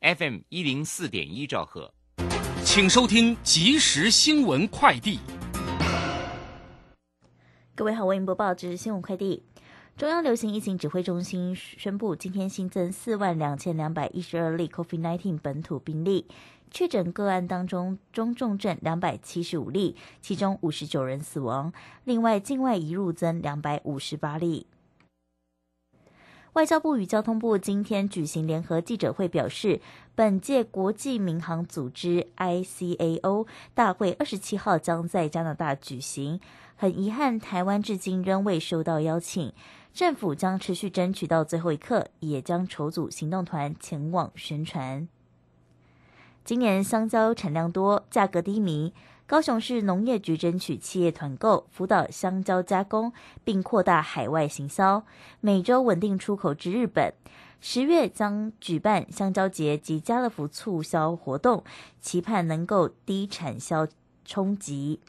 FM 一零四点一兆赫，请收听即时新闻快递。各位好，为您播报即时新闻快递。中央流行疫情指挥中心宣布，今天新增四万两千两百一十二例 COVID-19 本土病例，确诊个案当中中重症两百七十五例，其中五十九人死亡。另外，境外移入增两百五十八例。外交部与交通部今天举行联合记者会，表示，本届国际民航组织 ICAO 大会二十七号将在加拿大举行，很遗憾，台湾至今仍未收到邀请。政府将持续争取到最后一刻，也将筹组行动团前往宣传。今年香蕉产量多，价格低迷。高雄市农业局争取企业团购，辅导香蕉加工，并扩大海外行销，每周稳定出口至日本。十月将举办香蕉节及家乐福促销活动，期盼能够低产销冲击。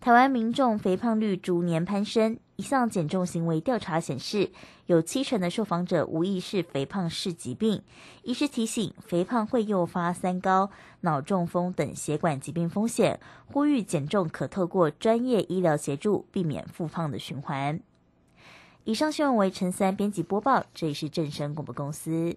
台湾民众肥胖率逐年攀升。一项减重行为调查显示，有七成的受访者无意识肥胖是疾病。医师提醒，肥胖会诱发三高、脑中风等血管疾病风险，呼吁减重可透过专业医疗协助，避免复胖的循环。以上新闻为陈三编辑播报，这里是正声广播公司。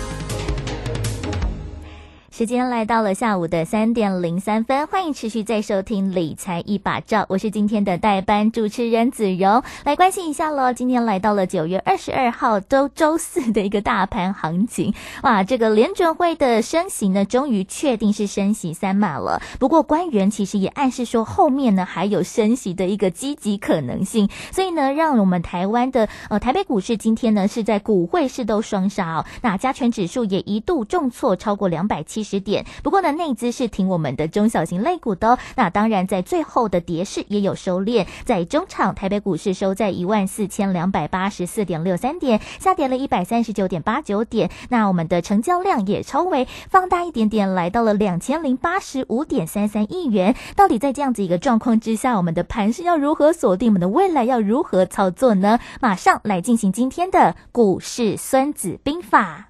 时间来到了下午的三点零三分，欢迎持续在收听理财一把照，我是今天的代班主持人子荣，来关心一下喽。今天来到了九月二十二号周周四的一个大盘行情，哇，这个联准会的升息呢，终于确定是升息三码了。不过官员其实也暗示说，后面呢还有升息的一个积极可能性，所以呢，让我们台湾的呃台北股市今天呢是在股汇市都双杀哦，那加权指数也一度重挫超过两百七。十支点，不过呢，内资是挺我们的中小型类股的。那当然，在最后的跌势也有收敛，在中场，台北股市收在一万四千两百八十四点六三点，下跌了一百三十九点八九点。那我们的成交量也稍微放大一点点，来到了两千零八十五点三三亿元。到底在这样子一个状况之下，我们的盘是要如何锁定？我们的未来要如何操作呢？马上来进行今天的股市孙子兵法。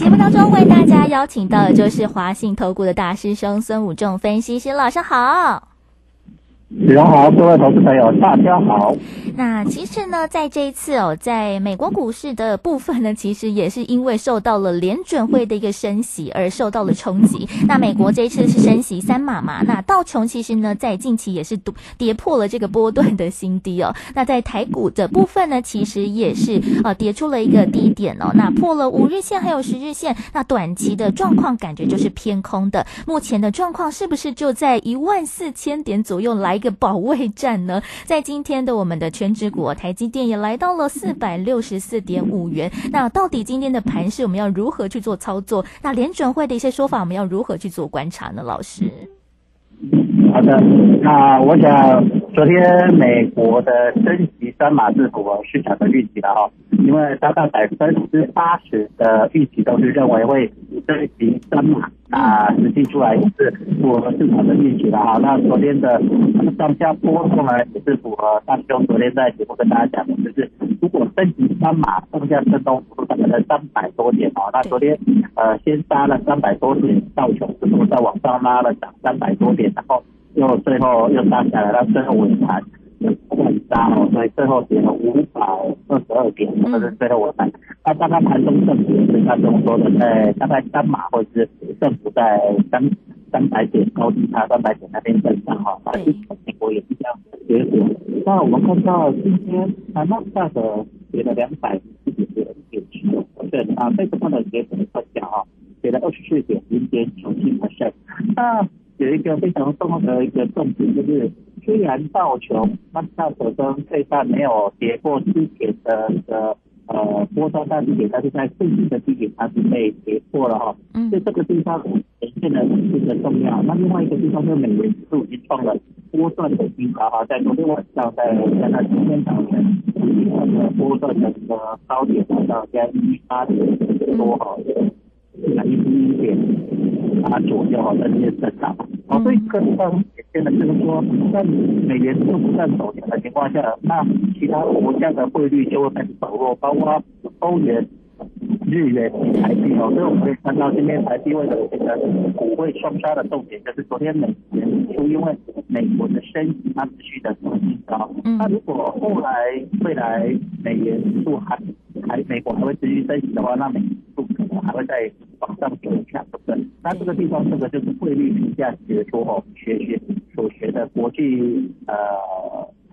节目当中为大家邀请到的就是华信投顾的大师兄孙武仲分析师，老师好。主持人好，各位投资朋友，大家好。那其实呢，在这一次哦，在美国股市的部分呢，其实也是因为受到了联准会的一个升息而受到了冲击。那美国这一次是升息三码嘛？那道琼其实呢，在近期也是跌破了这个波段的新低哦。那在台股的部分呢，其实也是呃跌出了一个低点哦。那破了五日线还有十日线，那短期的状况感觉就是偏空的。目前的状况是不是就在一万四千点左右来？一个保卫战呢，在今天的我们的全指股台积电也来到了四百六十四点五元。那到底今天的盘势我们要如何去做操作？那联准会的一些说法我们要如何去做观察呢？老师，好的，那我想昨天美国的升级三码是符合市场的预期的哈，因为大概百分之八十的预期都是认为会升级三码。啊，实际出来是符合市场的预期的哈。那昨天的上下波动呢，也是符合大兄昨天在节目跟大家讲的，就是如果升级三码，上下震动幅度大概在三百多点哦。那昨天呃先杀了三百多点，到熊之后再往上拉了涨三百多点，然后又最后又杀下来，到最后尾盘。很杀哦，所以最后跌了五百二十二点，这是最后尾盘。那刚刚盘中政府是他中说的，在大概三码或者是政府在三三百点高低差三百点那边震荡哈，那美国也是这样结果。那我们看到今天那纳斯达克跌了两百四十点点七，对啊，非常的结果分享哈，跌了二十四点零点九七 percent。那有一个非常重要的一个重点就是。虽然道琼那道琼跟最大没有跌破之前的的呃波段大低点，但是在最近的低点它是被跌破了哈。嗯。所以这个地方显现的非常重要。那另外一个地方就是美元指数已经创了波段的新高哈，在昨天晚上在在那今天早晨，呃波段的这个高点达到在一八点多哈，那一一点啊左右哈，这些震荡。好，所以这个地方。现在就是说，在美元都不断走强的情况下，那其他国家的汇率就会开始走弱，包括欧元、日元、台币哦。所以我们可以看到，今天台币为了这个股汇双杀的重点，就是昨天美元就因为美国的升息，它持续的走新高。那如果后来未来美元数还还美国还会持续升息的话，那美我还会再往上走一下，对不对？那这个地方这个就是汇率评价学说哦，学学。所学的国际呃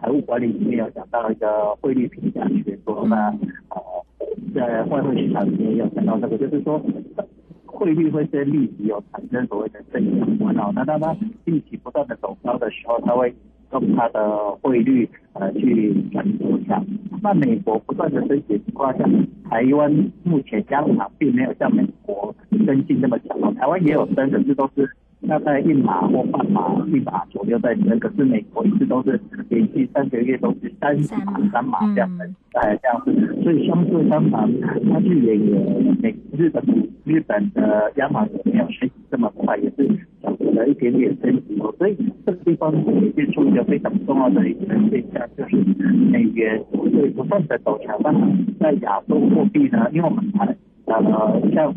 财务管理里面有讲到一个汇率评价学说那呃在外汇市场里面有讲到这个，就是说汇率会跟利息有产生所谓的正相关哦。那当它利息不断的走高的时候，它会用它的汇率呃去转走强。那美国不断的升级情况下，台湾目前央行并没有像美国跟进那么强哦，台湾也有升，可是都是。大概一码或半码、一码左右在升，可是美国一直都是连续三个月都是三码、三码这样的，哎，这样子，所以相对相反，它日元也美日本日本的亚马逊没有升息这么快，也是小幅的一点点升息哦，所以这个地方体现出一个非常重要的一个现象，就是美元会不断的走强。当然，在亚洲货币呢，因为我们看呃像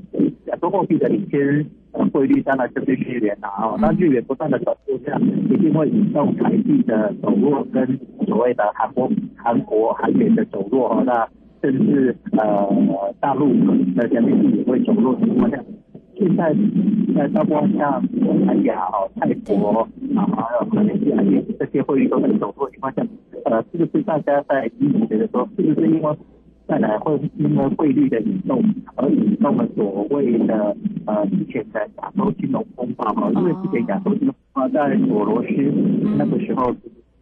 亚洲货币的领先。汇率当然就是日元啦，哦，那日元不断的走弱，这样一定会引动台币的走弱，跟所谓的韩国、韩国、韩元的走弱，哦，那甚至呃大陆的人民币也会走弱情况下，现在在包括像东南亚、哦泰国啊，还有马来西亚这些汇率都在走弱情况下，呃，是不是大家在一直觉得说，是不是因为？再来会因为汇率的引动而引动了所谓的呃之前的亚洲金融风暴哈，因为之前亚洲金融风暴在索罗斯那个时候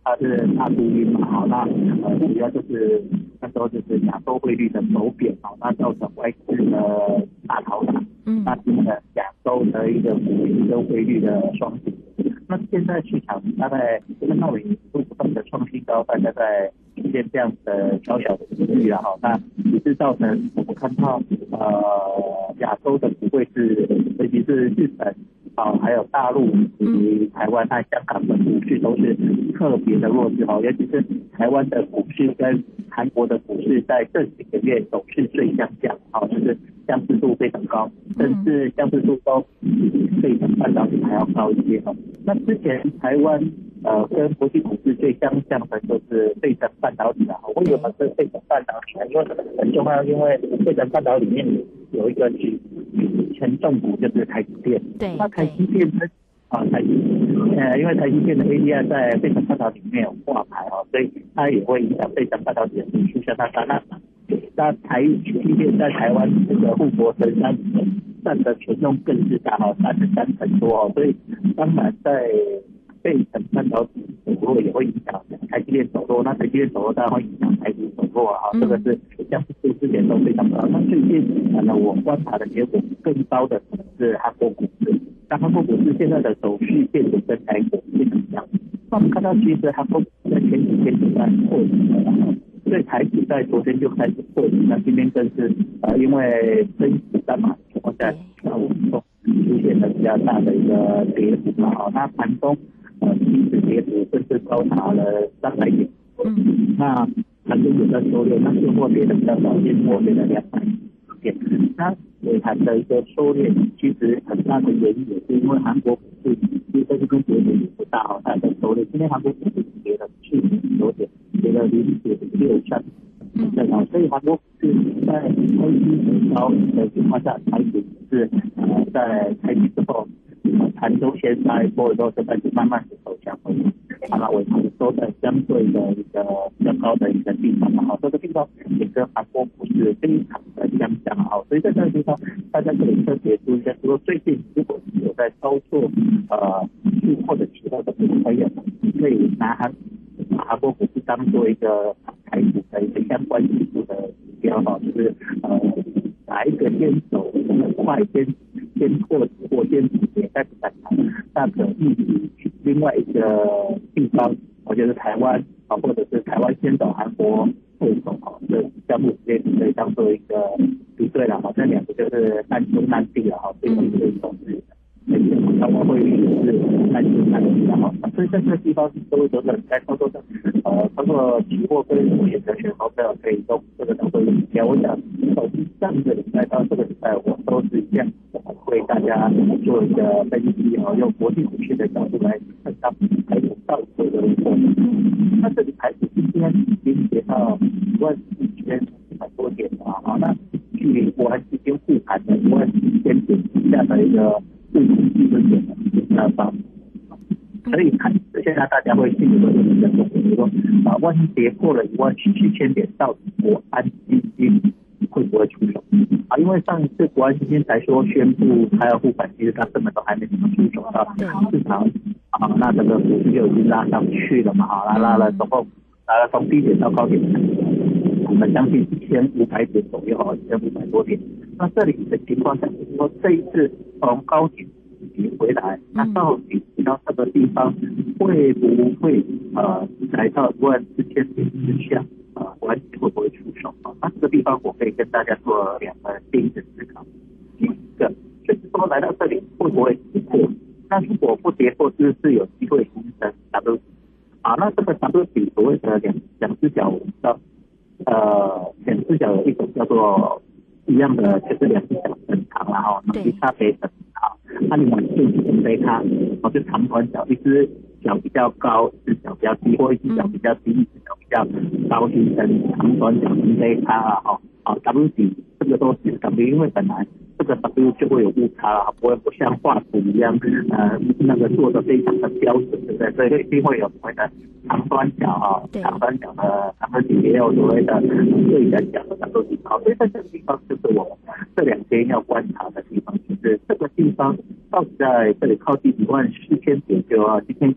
它是大陆因嘛，好那呃主要就是那时候就是亚洲汇率的走贬哦，那造成外资的大逃打，那新的亚洲的一个股市跟汇率的双底。那现在市场大概看到已都不断的创新高，大概在。一些这样的小小的疑虑啊，哈，那也是造成我们看到呃亚洲的股会是，尤其是日本啊，还有大陆以及台湾、和香港的股市都是特别的弱势哈，尤其是台湾的股市跟韩国的股市在这几个月走势最相像，啊，就是相似度非常高。甚至相似度都比半导体还要高一些哦。那之前台湾呃跟国际股市最相像的就是费城半导体啊，我以为是费城半导体呢，因为很重要，因为费城半导体里面有一个权重股就是台积电，对，那台积电呢？啊，台积呃，因为台积电的 ADR 在费城半导体里面有挂牌哦，所以它也会影响费城半导体的指数向它涨。那那台积电在台湾这个护国神山占的权重更是大哦，三十三成多哦，所以当然在费城半导体走弱也会影响台积电走弱，那台积电走弱当然会影响台股走弱啊，这个是像是之前都非常高。那最近可能我观察的结果更高的可能是韩国股市。那韩国股市现在的走势变得跟台股非常像。那我们看到，其实韩国在前几天就在破底了，所以台股在昨天就开始破底。那今天更是呃，因为升息三码情况下，那我们说出现了比较大的一个跌幅嘛。好，那盘中呃，即使跌幅甚至高达了三百点。嗯。那盘中有在收敛，那现货跌的比较少，跌破跌了两百点。那尾盘的一个收敛，其实很大的原因也是因为韩国股市其实跟昨天不大好，它的收敛。今天韩国股市跌了去年九点，跌了零点六三，对啊，所以韩国股市在开低走高的情况下，开始是呃在开低之后，盘中先在波，之后就开始慢慢的走向回。好了，尾盘收在相对的一个比较高的一个地方嘛，好，这个地方也跟韩国股市非常的相像好，所以在这个地方大家可以特别注意一下，说最近如果有在操作呃或者其他的朋友，可以拿韩韩国股当做一个台股的一个相关指数的指标哈，就是呃哪一个先走很快，先先破或先跌，但是反弹，那可预期。另外一个地方，我觉得台湾啊，或者是台湾先走，韩国后走啊，这项目直接可以当做一个比对了哈。这两个就是难兄难弟了哈，这个是一种是，而且台湾汇率是难兄难弟的哈。所以在这个地方，各位投资者在操作的，呃，包括期货跟选择权好朋友可以用这个当做一个指标。我想从上个礼拜到这个礼拜，我都是这样。为大家做一个分析然后，用国际股市的角度来看到台股到底的一个那这里台股今天已经跌到一万四千一百多点了好，那距离我还已经复盘的一万四千点以下的一个最低基准点的比较高。所以看现在大家会进入一个比较重比如说啊，万一跌破了一万七千点，到底国安基金会不会出手？啊，因为上一次国安基金才说宣布他要付款，其实他根本都还没怎么出手到市场啊，那整个股市就已经拉上去了嘛，好，拉拉了，总共拉了从低点到高点，我们将近一千五百点左右，一千五百多点。那这里的情况下，就是说这一次从高点跌回来，那到底到这个地方会不会呃来到一万四千点之下？啊，完全会不会出手啊？那这个地方我可以跟大家做两个第一的思考。第一个就是说来到这里会不会跌破？那如果不跌破，是不是有机会形成 W？啊，那这个 W 底所谓的两两只脚我们的呃两只脚有一种叫做一样的，就是两只脚很长然后其他可以很长。那另外就是准备它，哦就长短脚，一只脚比较高，一只脚比较低，或一只脚比较低，一只脚。比较高形成长短脚分这差啊，哈，啊 W 底这个都是 W，因为本来这个 W 就会有误差了，不会不像画图一样，呃，那个做的非常的标准，对不对？所以一定会有所谓的长短脚啊，长短脚的 W 底也有所谓的对的角的 W 底，好，所以在这个地方就是我这两天要观察的地方，就是这个地方到底在这里靠近一万四千点就要今天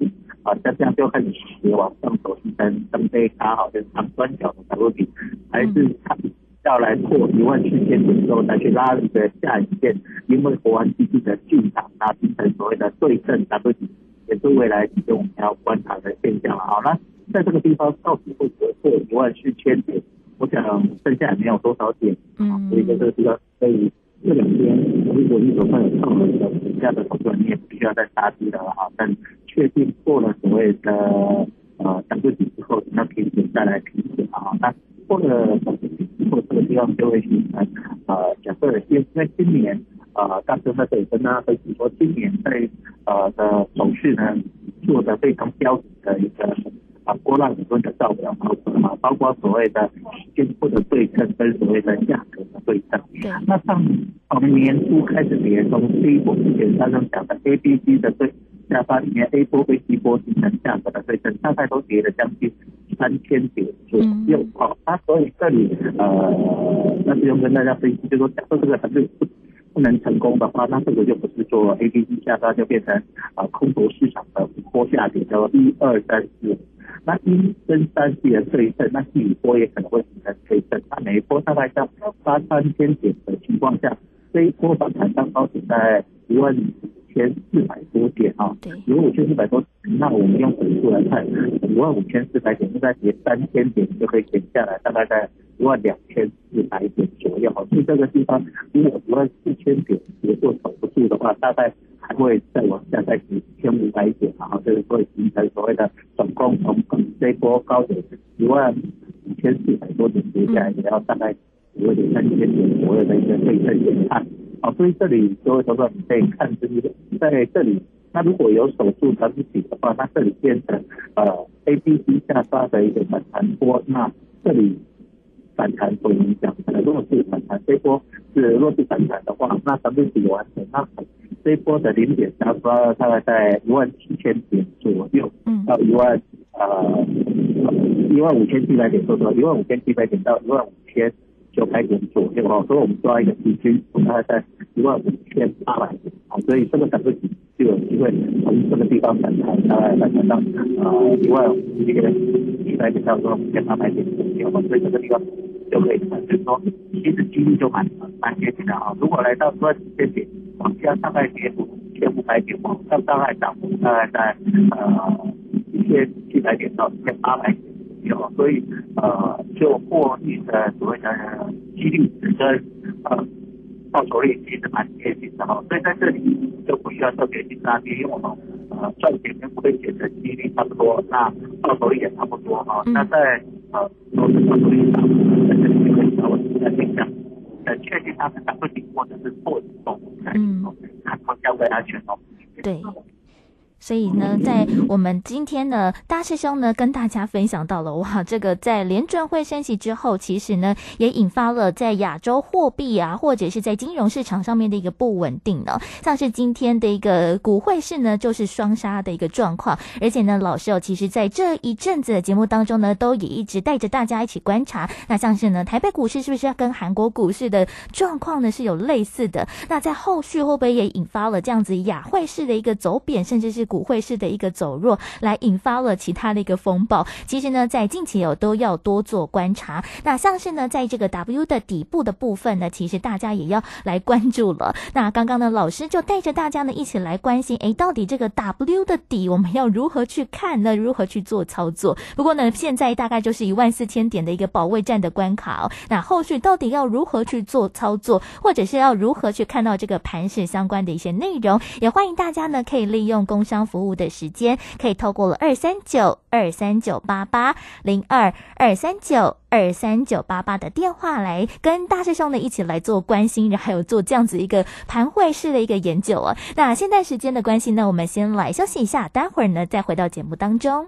啊，像这样就开始斜往上走，形成登杯卡，好，就是长端角的 W 底，还是它要来破一万四千点之后再去拉一个下影线，因为国安基金的进场，啊形成所谓的对称 W 底，也是未来几天我们要观察的现象了。好，了在这个地方到底会不会破一万四千点？我想剩下也没有多少点，嗯，所以在这个地方所以。这两天，如果你手上有套了的股价的投资你也不需要再杀低了哈。但确定过了所谓的呃涨个底之后，那平减再来平减啊。那过了涨个底之后，这个地方就会形成呃，假设因因为今年呃，大哥在这里跟大家分析说，今年在呃的走势呢做的非常标准的一个啊波浪理论的照表，包括嘛，包括所谓的间或的对称跟所谓的价格的对称。对，那上从年初开始连，从第一波之前刚刚讲的 A、B、C 的对下方里面 A 波跟 B 波形成价格的对称，大概都跌了将近三千点左右。哦，那所以这里呃，那不用跟大家分析，就说假设这个还是不不能成功的话，那这个就不是做 A、B、C 下杀，就变成啊、空头市场的波下跌，叫一二三四。那一跟三系的对称，那第五波也可能会形成对称。那每一波大概在八三千点的情况下，这一波反弹刚好只在一万五千四百多点啊。对，一万五千四百多点，那我们用指数来看，一万五千四百点，应该跌三千点就可以减下来，大概在一万两千四百点左右。所以这个地方，如果一万四千点如果守不住的话，大概还会再往下再跌一千五百点，然后这个会形成所谓的总共从这波高点一万五千四百多点跌下来，也要大概所谓的三千点左右的一个对称点看。好，所以这里各位投资者你可以看，就是在这里，那如果有守住长底的话，那这里变成呃 A、B、C 下杀的一个反弹波，那这里反弹所影响的弱势反弹，这一波是弱势反弹的话，那长底完成，那这一波的零点下杀大概在一万七千点左右，嗯到一万呃一万五千七百点，说错，一万五千七百点到一万五千九百点左右哦，所以我们抓一个平均，大概在一万五千八百点啊，所以这个整个底就有机会从这个地方反弹，大概反弹到呃一万五千七百点到一万五千八百点左右哦，所以这个地方就可以看，就是说其实几率就蛮蛮接近的啊。如果来到一万五千点，往下大概跌幅一千五百点，往上大概涨幅大概在呃一千七百点到一千八百点。有，所以呃，就获利的所谓的几率跟呃报酬率其实蛮接近的哈，所以在这里就不需要特别去抓低，因为我们呃赚钱跟亏钱的几率差不多，那报酬率也差不多哈。嗯那在呃投资报酬率上，在这里就可以稍微来分享，呃，确定它是涨不顶或者是破顶动，嗯哦，看它相对安全哦。对。所以呢，在我们今天呢，大师兄呢跟大家分享到了，哇，这个在联准会升息之后，其实呢也引发了在亚洲货币啊，或者是在金融市场上面的一个不稳定呢。像是今天的一个股汇市呢，就是双杀的一个状况，而且呢，老师哦，其实在这一阵子的节目当中呢，都也一直带着大家一起观察。那像是呢，台北股市是不是要跟韩国股市的状况呢是有类似的？那在后续会不会也引发了这样子亚汇市的一个走贬，甚至是股汇市的一个走弱，来引发了其他的一个风暴？其实呢，在近期有都要多做观察。那像是呢，在这个 W 的底部的部分呢，其实大家也要来关注了。那刚刚呢，老师就带着大家呢一起来关心，诶，到底这个 W 的底我们要如何去看呢？如何去做操作？不过呢，现在大概就是一万四千点的一个保卫战的关卡。那后续到底要如何去做操作，或者是要如何去看到这个盘势相关的一些内容？也欢迎大家呢可以利用工商服务的时间，可以透过了二三九二三九八八零二二三九。二三九八八的电话来跟大师兄呢一起来做关心，还有做这样子一个盘会式的一个研究啊。那现在时间的关系呢，我们先来休息一下，待会儿呢再回到节目当中。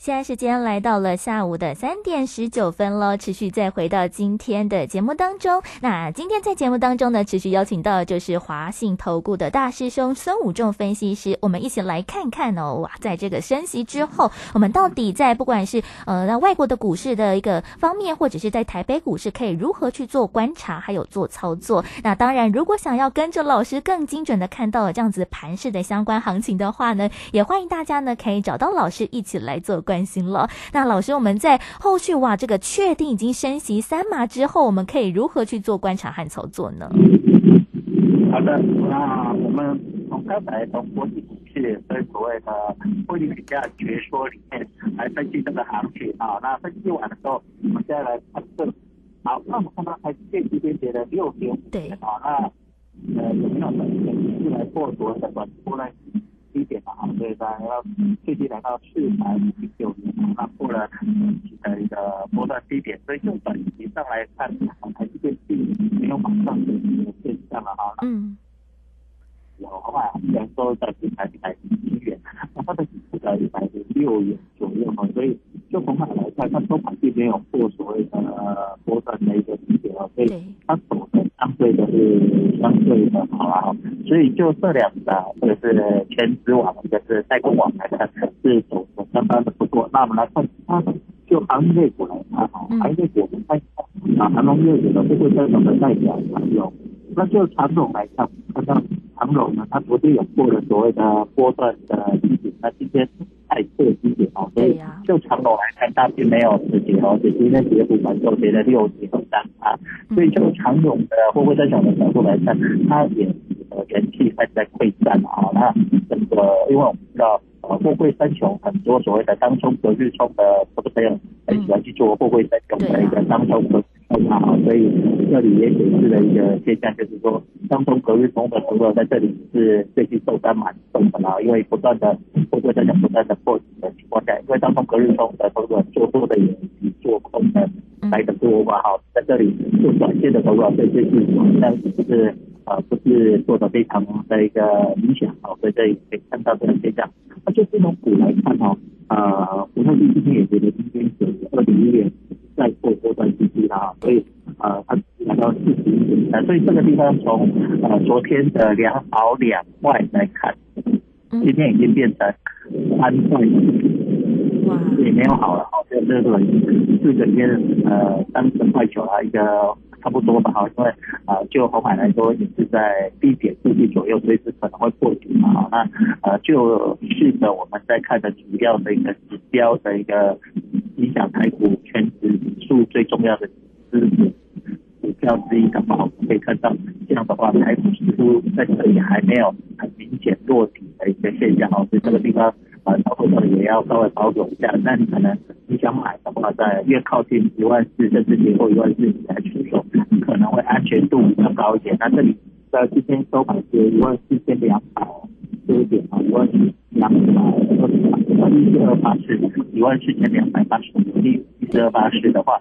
现在时间来到了下午的三点十九分喽，持续再回到今天的节目当中。那今天在节目当中呢，持续邀请到就是华信投顾的大师兄孙武仲分析师，我们一起来看看哦，哇，在这个升息之后，我们到底在不管是呃那外国的股市的一个方面，或者是在台北股市，可以如何去做观察，还有做操作。那当然，如果想要跟着老师更精准的看到这样子盘势的相关行情的话呢，也欢迎大家呢可以找到老师一起来做。关心了。那老师，我们在后续哇，这个确定已经升息三码之后，我们可以如何去做观察和操作呢？好的，那我们从刚才从国际股市跟所谓的汇率比价学说里面来分析这个行情啊。那分析完的时候，我们再来看这，好，那我们看到还是这边跌了六点五点啊。那呃有没有短线是来破所谓的短波呢？低点嘛，所以大家要最低来到四百五十九元，那破了短期的一个波段低点，所以就短期上来看，还是变并没有马上的一个现象了哈。嗯。有的话虽然说在平台一百零一元，那它的底部在一百零六元左右嘛，所以就从它来看，它收盘并没有破所谓的波段的一个低点哦，所以它走的相对的是相对的好啊。所以就这两个，或者是全职网，一个是代工网来看，是走的相当的不错。那我们来看其他的，就行业股来看啊，行业股我们看啊，长隆业股的不会增长的代表长荣，那就长荣来看，看到长总呢，它昨天有过了所谓的波段的低点，那今天再破低点哦，所以就长龙来看，它并没有止跌哦，只今天跌幅反收跌了六点三啊，所以就长龙的会不会增长的角度来看，它也。呃，人气开始在溃散啊，那整个，因为我们知道，呃，货柜三雄很多所谓的当冲隔日冲的投资者很喜欢去做货柜三雄的一个当冲隔日冲啊，所以这里也显示了一个现象，就是说当中隔日冲的投资者在这里是最近受单蛮重的啦，因为不断的货柜三雄不断的破底的情况下，因为当中隔日冲的投资者做多的也比做空的来的多嘛，哈，在这里做短线的投资者对这是好像是。啊，不是做的非常的一个理想哦，所以这里可以看到这个现象。那就这种股来看哦，呃，福特今天也觉得今天是二点一元再做多段低低了所以呃，它来到四十一点三，所以这个地方从呃昨天的两好两坏来看，今天已经变成三坏，哇，也没有好了哦，就这个四个月呃三十块九啊一个。差不多吧，哈，因为啊，就红海来说也是在低点附近左右，随时可能会破底嘛，好，那呃，就是着我们在看的主要的一个指标的一个影响台股全指数最重要的资股股票之一的话，我们可以看到这样的话，台股似乎在这里还没有很明显落底的一个现象，哦，所以这个地方。啊，操作上也要稍微保守一下。那你可能你想买的话，在越靠近一万四甚至跌破一万四你来出手，可能会安全度比较高一点。那这里在今天收盘是一万四千两百多点啊，一万四两百，一四二八四，一万四千两百八十五，一四二八四的话，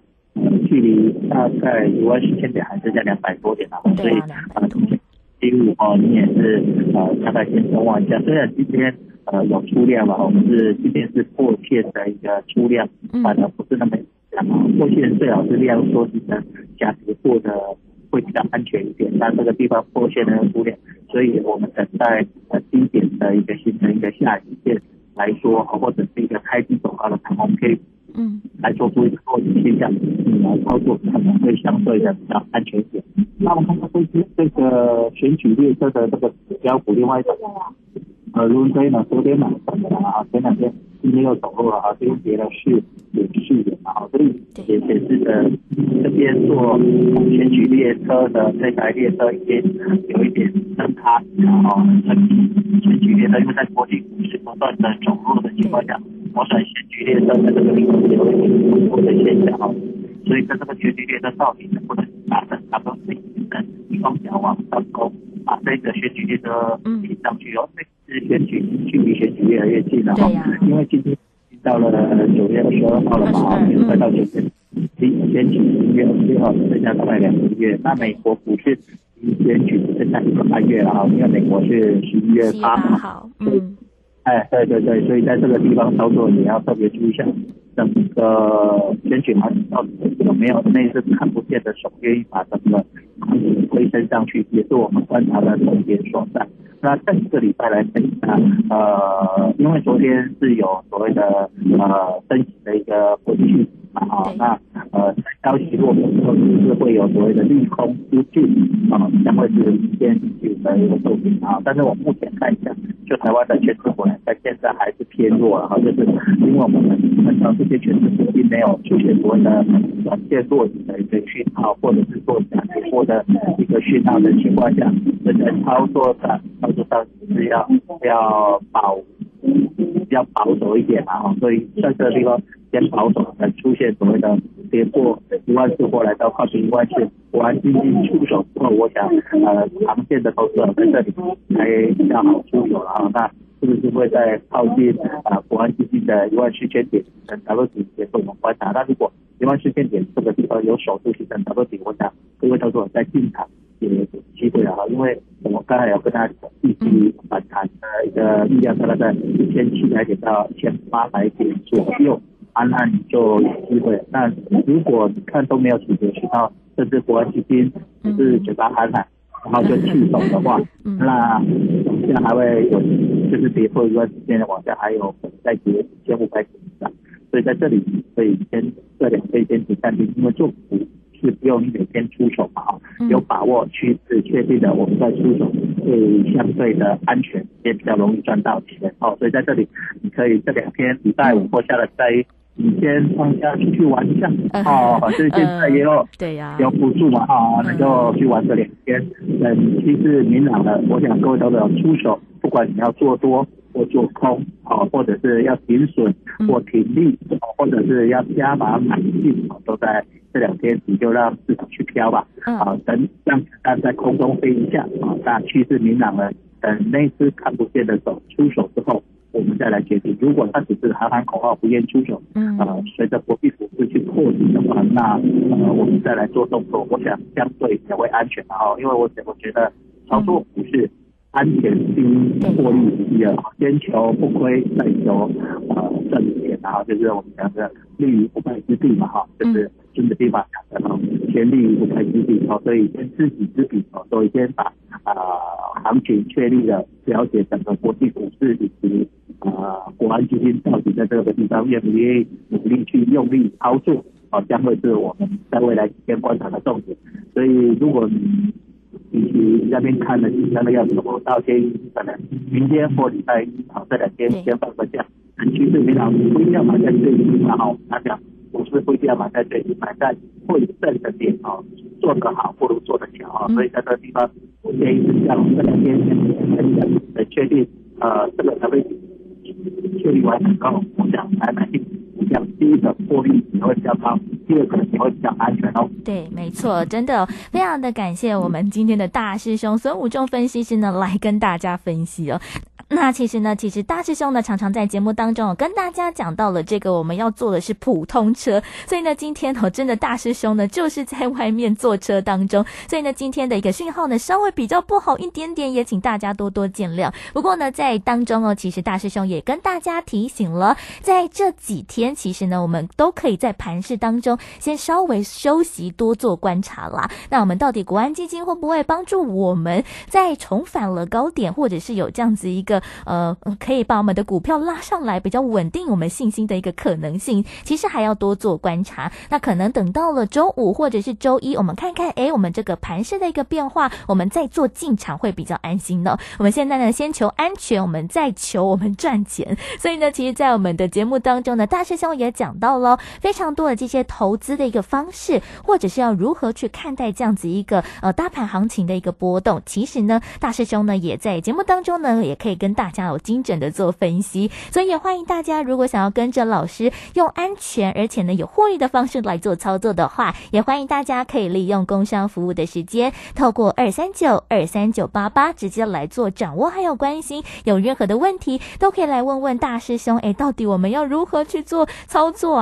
距离大概一万四千点还剩下两百多点啊。所以啊，今天第五哦，你也是呃大概先观望一下。虽然今天。呃，有出量嘛？我们是今天是破线的一个出量，反而不是那么强啊。破线最好是量缩形成假值破的会比较安全一点。那这个地方破线的出量，所以我们等待呃低点的一个形成一个下影线来说，或者是一个开机走高的长红 K，嗯，来做出一个做底现象，你来操作可能会相对的比较安全一点。那我们看看这些这个选取列车的这个指标股，另外一个。呃，如飞呢，昨天买上的啊，前两天今天又走路了啊，今天跌了四点四元啊，所以也显示的这边做选举列车的这台列车已经有一点增卡然后选举列车因为在国际股市不断的走弱的情况下，我想选举列车在这个地方有一点走弱的现象啊，所以在这个选举列车到底能不能达成达到自己的双脚往上攻，把这个选举列车提上去哦。是选举距离选举越来越近了哈，因为今天到了九月二十二号了嘛，快到九月，离选举一月二十六号剩下大概两个月。那美国股市离选举剩下一个半月了哈，因为美国是十一月八号。嗯，哎，对对对，所以在这个地方操作，也要特别注意一下，整个选举行情到底有没有那是看不见的手愿意把整个行情推升上去，也是我们观察的重点所在。那这个礼拜来看一下，呃，因为昨天是有所谓的呃升息的一个回去嘛，啊，那呃在消息落幕之后，是会有所谓的利空出尽啊，将会是先期的一个作品啊。但是我目前看一下，就台湾的全职股呢，在现在还是偏弱了哈，就是因为我们看到这些全职股并没有出现所谓的短线落底的一个讯号，或者是做假跌破的一个讯号的情况下，这个操作上操作上是要要保。比较保守一点嘛，所以在这个地方先保守，才出现所谓的跌破一万四或来到靠近一万四，国安基金出手之后，我想呃长线的投资者在这里还比较好出手了啊。那是不是会在靠近啊国安基金的一万四千点等 W 底也是我们观察？那如果一万四千点这个地方有守住形成 W 底，我想各位投资者在进场。也有机会了哈，因为我们刚才有跟大家讲，预计反弹的一个力量大概在一千七百点到一千八百点左右，安安就有机会。那如果你看都没有主角渠道，甚至国安基金是嘴巴喊喊，然后就弃守的话，那现在还会有就是跌破一段时间的往下，还有再跌一千五百点以上。所以在这里可以先这两可以先停暂停，因为做股。是不用你每天出手嘛？哈，有把握趋势确定的，我们再出手会相对的安全，也比较容易赚到钱。哦，所以在这里你可以这两天礼拜五或下了再你先放假出去玩一下。哦，就是现在也有对呀，有补助嘛？哈，那就去玩个两天。等趋势明朗了，我想各位都有出手，不管你要做多或做空，哦，或者是要停损或停利，或者是要加码买进，都在。这两天你就让市场去飘吧，啊，等让子弹在空中飞一下，啊，那趋势明朗了，等那只看不见的手出手之后，我们再来决定。如果他只是喊喊口号不愿出手，啊，随着国际股市去破底的话，那呃我们再来做动作，我想相对也会安全的哈，因为我我觉得操作股市。安全第一，获利第二，先求不亏，再求呃挣钱，然后就是我们讲的立于不败之地嘛，哈，就是新的地方讲的哈，先立于不败之地，哦，所以先知己知彼，哦，所以先把啊行情确立了了解整个国际股市以及啊国安基金到底在这个地方愿不愿意努力去用力操作，哦，将会是我们在未来几天观察的重点，所以如果你以及那边看的紧张的样子，我到天一可能明天或礼拜一好这两天先放个假，趋势明朗不一定要买在最低嘛哈，他讲股市不一定要买在最低，买在会挣的点哦，做得好不如做得强啊，所以在这个地方我建议是这样，这两天先分享的确定呃这个才会确定完成后，我想来买进。讲第一个获利也会比较高，第二个也会比较安全哦。对，没错，真的非常的感谢我们今天的大师兄孙武仲分析师呢，来跟大家分析哦。那其实呢，其实大师兄呢常常在节目当中跟大家讲到了这个我们要坐的是普通车，所以呢今天哦真的大师兄呢就是在外面坐车当中，所以呢今天的一个讯号呢稍微比较不好一点点，也请大家多多见谅。不过呢在当中哦，其实大师兄也跟大家提醒了，在这几天其实呢我们都可以在盘市当中先稍微休息，多做观察啦。那我们到底国安基金会不会帮助我们在重返了高点，或者是有这样子一个？呃，可以把我们的股票拉上来，比较稳定我们信心的一个可能性，其实还要多做观察。那可能等到了周五或者是周一，我们看看，哎，我们这个盘势的一个变化，我们再做进场会比较安心呢。我们现在呢，先求安全，我们再求我们赚钱。所以呢，其实，在我们的节目当中呢，大师兄也讲到了非常多的这些投资的一个方式，或者是要如何去看待这样子一个呃大盘行情的一个波动。其实呢，大师兄呢也在节目当中呢，也可以跟大家有精准的做分析，所以也欢迎大家，如果想要跟着老师用安全而且呢有获利的方式来做操作的话，也欢迎大家可以利用工商服务的时间，透过二三九二三九八八直接来做掌握还有关心，有任何的问题都可以来问问大师兄，哎，到底我们要如何去做操作啊？